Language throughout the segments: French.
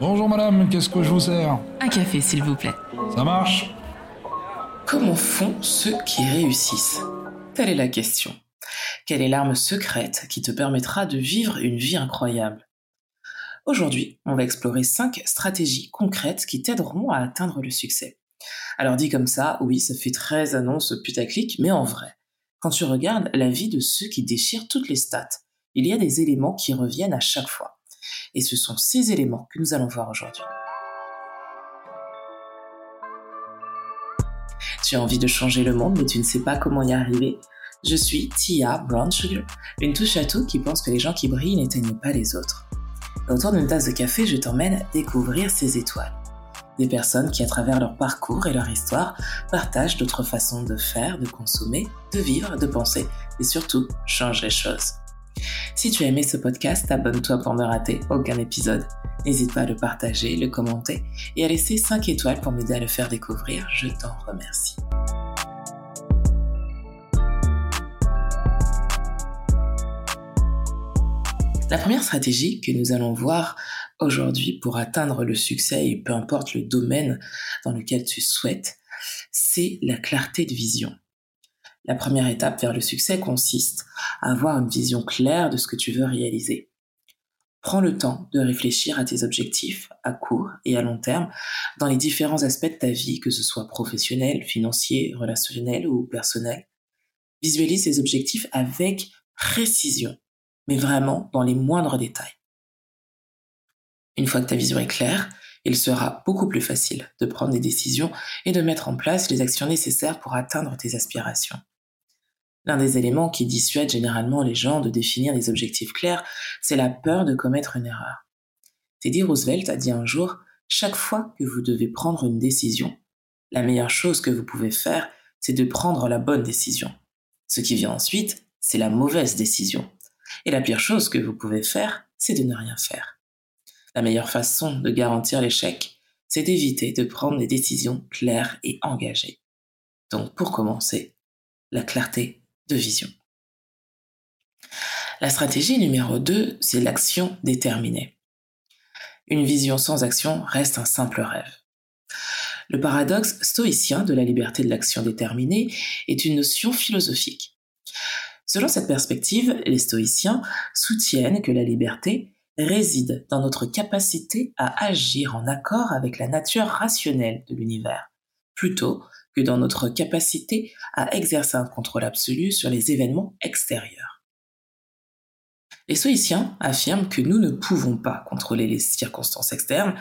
Bonjour madame, qu'est-ce que je vous sers Un café, s'il vous plaît. Ça marche Comment font ceux qui réussissent? Telle est la question. Quelle est l'arme secrète qui te permettra de vivre une vie incroyable? Aujourd'hui, on va explorer 5 stratégies concrètes qui t'aideront à atteindre le succès. Alors dit comme ça, oui, ça fait très annonce putaclic, mais en vrai, quand tu regardes la vie de ceux qui déchirent toutes les stats, il y a des éléments qui reviennent à chaque fois. Et ce sont ces éléments que nous allons voir aujourd'hui. Tu as envie de changer le monde, mais tu ne sais pas comment y arriver Je suis Tia Brown Sugar, une touche à tout qui pense que les gens qui brillent n'éteignent pas les autres. autour d'une tasse de café, je t'emmène découvrir ces étoiles. Des personnes qui, à travers leur parcours et leur histoire, partagent d'autres façons de faire, de consommer, de vivre, de penser et surtout changent les choses. Si tu as aimé ce podcast, abonne-toi pour ne rater aucun épisode. N'hésite pas à le partager, le commenter et à laisser 5 étoiles pour m'aider à le faire découvrir. Je t'en remercie. La première stratégie que nous allons voir aujourd'hui pour atteindre le succès peu importe le domaine dans lequel tu souhaites, c'est la clarté de vision. La première étape vers le succès consiste à avoir une vision claire de ce que tu veux réaliser. Prends le temps de réfléchir à tes objectifs à court et à long terme dans les différents aspects de ta vie, que ce soit professionnel, financier, relationnel ou personnel. Visualise ces objectifs avec précision, mais vraiment dans les moindres détails. Une fois que ta vision est claire, il sera beaucoup plus facile de prendre des décisions et de mettre en place les actions nécessaires pour atteindre tes aspirations. L'un des éléments qui dissuade généralement les gens de définir des objectifs clairs, c'est la peur de commettre une erreur. Teddy Roosevelt a dit un jour, chaque fois que vous devez prendre une décision, la meilleure chose que vous pouvez faire, c'est de prendre la bonne décision. Ce qui vient ensuite, c'est la mauvaise décision. Et la pire chose que vous pouvez faire, c'est de ne rien faire. La meilleure façon de garantir l'échec, c'est d'éviter de prendre des décisions claires et engagées. Donc pour commencer, la clarté La stratégie numéro 2, c'est l'action déterminée. Une vision sans action reste un simple rêve. Le paradoxe stoïcien de la liberté de l'action déterminée est une notion philosophique. Selon cette perspective, les stoïciens soutiennent que la liberté réside dans notre capacité à agir en accord avec la nature rationnelle de l'univers, plutôt que dans notre capacité à exercer un contrôle absolu sur les événements extérieurs. Les stoïciens affirment que nous ne pouvons pas contrôler les circonstances externes,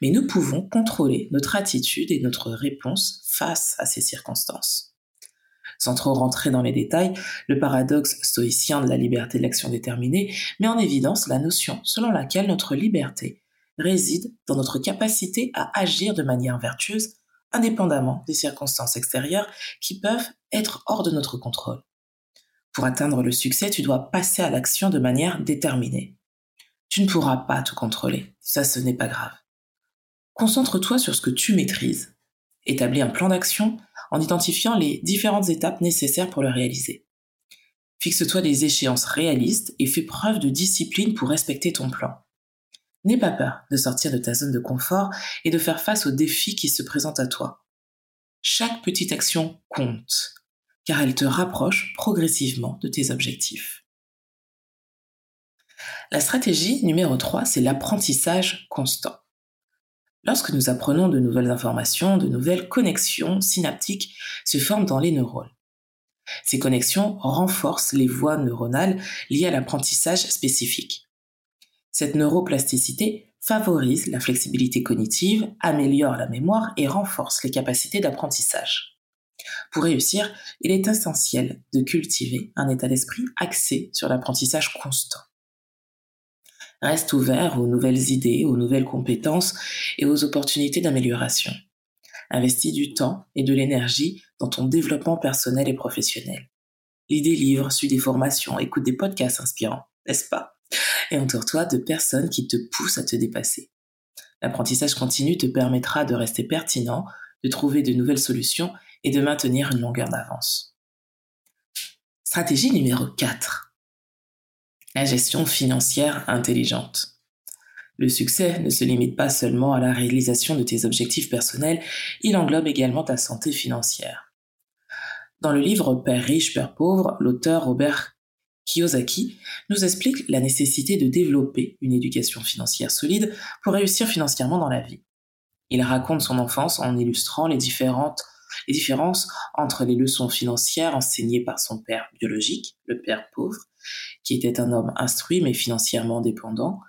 mais nous pouvons contrôler notre attitude et notre réponse face à ces circonstances. Sans trop rentrer dans les détails, le paradoxe stoïcien de la liberté de l'action déterminée met en évidence la notion selon laquelle notre liberté réside dans notre capacité à agir de manière vertueuse indépendamment des circonstances extérieures qui peuvent être hors de notre contrôle. Pour atteindre le succès, tu dois passer à l'action de manière déterminée. Tu ne pourras pas tout contrôler, ça ce n'est pas grave. Concentre-toi sur ce que tu maîtrises. Établis un plan d'action en identifiant les différentes étapes nécessaires pour le réaliser. Fixe-toi des échéances réalistes et fais preuve de discipline pour respecter ton plan. N'aie pas peur de sortir de ta zone de confort et de faire face aux défis qui se présentent à toi. Chaque petite action compte, car elle te rapproche progressivement de tes objectifs. La stratégie numéro 3, c'est l'apprentissage constant. Lorsque nous apprenons de nouvelles informations, de nouvelles connexions synaptiques se forment dans les neurones. Ces connexions renforcent les voies neuronales liées à l'apprentissage spécifique. Cette neuroplasticité favorise la flexibilité cognitive, améliore la mémoire et renforce les capacités d'apprentissage. Pour réussir, il est essentiel de cultiver un état d'esprit axé sur l'apprentissage constant. Reste ouvert aux nouvelles idées, aux nouvelles compétences et aux opportunités d'amélioration. Investis du temps et de l'énergie dans ton développement personnel et professionnel. Lis des livres, suis des formations, écoute des podcasts inspirants, n'est-ce pas? Et entoure-toi de personnes qui te poussent à te dépasser. L'apprentissage continu te permettra de rester pertinent, de trouver de nouvelles solutions et de maintenir une longueur d'avance. Stratégie numéro 4. La gestion financière intelligente. Le succès ne se limite pas seulement à la réalisation de tes objectifs personnels, il englobe également ta santé financière. Dans le livre Père riche, Père pauvre, l'auteur Robert Kiyosaki nous explique la nécessité de développer une éducation financière solide pour réussir financièrement dans la vie. Il raconte son enfance en illustrant les différences entre les leçons financières enseignées par son père biologique, le père pauvre, qui était un homme instruit mais financièrement dépendant,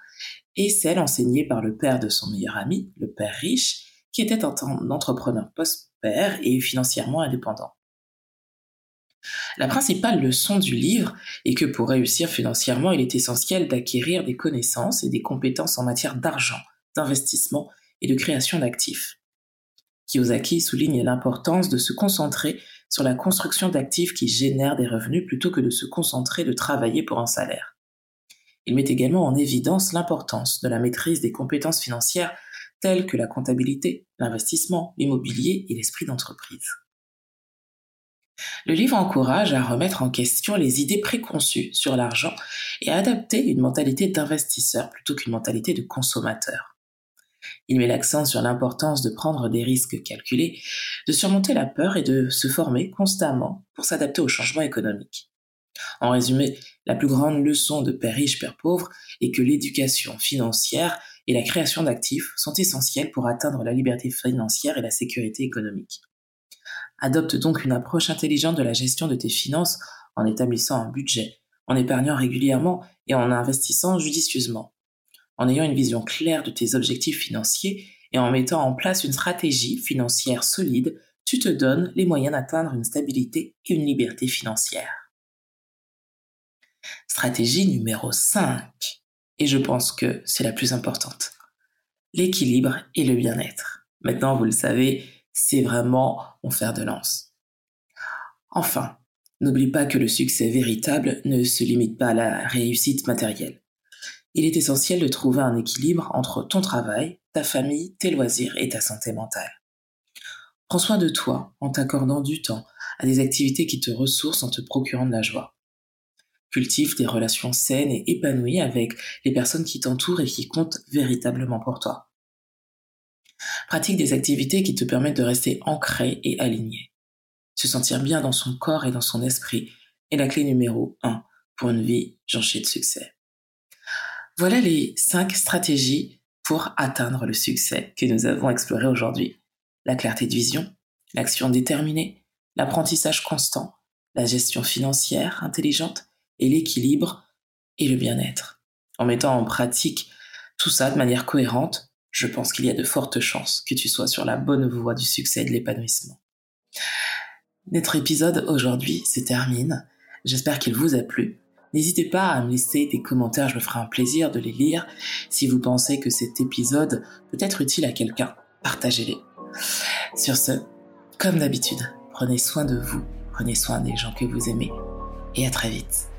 et celles enseignées par le père de son meilleur ami, le père riche, qui était un entrepreneur post-père et financièrement indépendant. La principale leçon du livre est que pour réussir financièrement, il est essentiel d'acquérir des connaissances et des compétences en matière d'argent, d'investissement et de création d'actifs. Kiyosaki souligne l'importance de se concentrer sur la construction d'actifs qui génèrent des revenus plutôt que de se concentrer de travailler pour un salaire. Il met également en évidence l'importance de la maîtrise des compétences financières telles que la comptabilité, l'investissement, l'immobilier et l'esprit d'entreprise. Le livre encourage à remettre en question les idées préconçues sur l'argent et à adapter une mentalité d'investisseur plutôt qu'une mentalité de consommateur. Il met l'accent sur l'importance de prendre des risques calculés, de surmonter la peur et de se former constamment pour s'adapter aux changements économiques. En résumé, la plus grande leçon de Père riche, Père pauvre est que l'éducation financière et la création d'actifs sont essentielles pour atteindre la liberté financière et la sécurité économique. Adopte donc une approche intelligente de la gestion de tes finances en établissant un budget, en épargnant régulièrement et en investissant judicieusement en ayant une vision claire de tes objectifs financiers et en mettant en place une stratégie financière solide, tu te donnes les moyens d'atteindre une stabilité et une liberté financière. Stratégie numéro 5. Et je pense que c'est la plus importante. L'équilibre et le bien-être. Maintenant, vous le savez, c'est vraiment mon fer de lance. Enfin, n'oublie pas que le succès véritable ne se limite pas à la réussite matérielle il est essentiel de trouver un équilibre entre ton travail, ta famille, tes loisirs et ta santé mentale. Prends soin de toi en t'accordant du temps à des activités qui te ressourcent en te procurant de la joie. Cultive des relations saines et épanouies avec les personnes qui t'entourent et qui comptent véritablement pour toi. Pratique des activités qui te permettent de rester ancré et aligné. Se sentir bien dans son corps et dans son esprit est la clé numéro 1 pour une vie jonchée de succès. Voilà les cinq stratégies pour atteindre le succès que nous avons exploré aujourd'hui. La clarté de vision, l'action déterminée, l'apprentissage constant, la gestion financière intelligente et l'équilibre et le bien-être. En mettant en pratique tout ça de manière cohérente, je pense qu'il y a de fortes chances que tu sois sur la bonne voie du succès et de l'épanouissement. Notre épisode aujourd'hui se termine. J'espère qu'il vous a plu. N'hésitez pas à me laisser des commentaires, je me ferai un plaisir de les lire. Si vous pensez que cet épisode peut être utile à quelqu'un, partagez-les. Sur ce, comme d'habitude, prenez soin de vous, prenez soin des gens que vous aimez, et à très vite.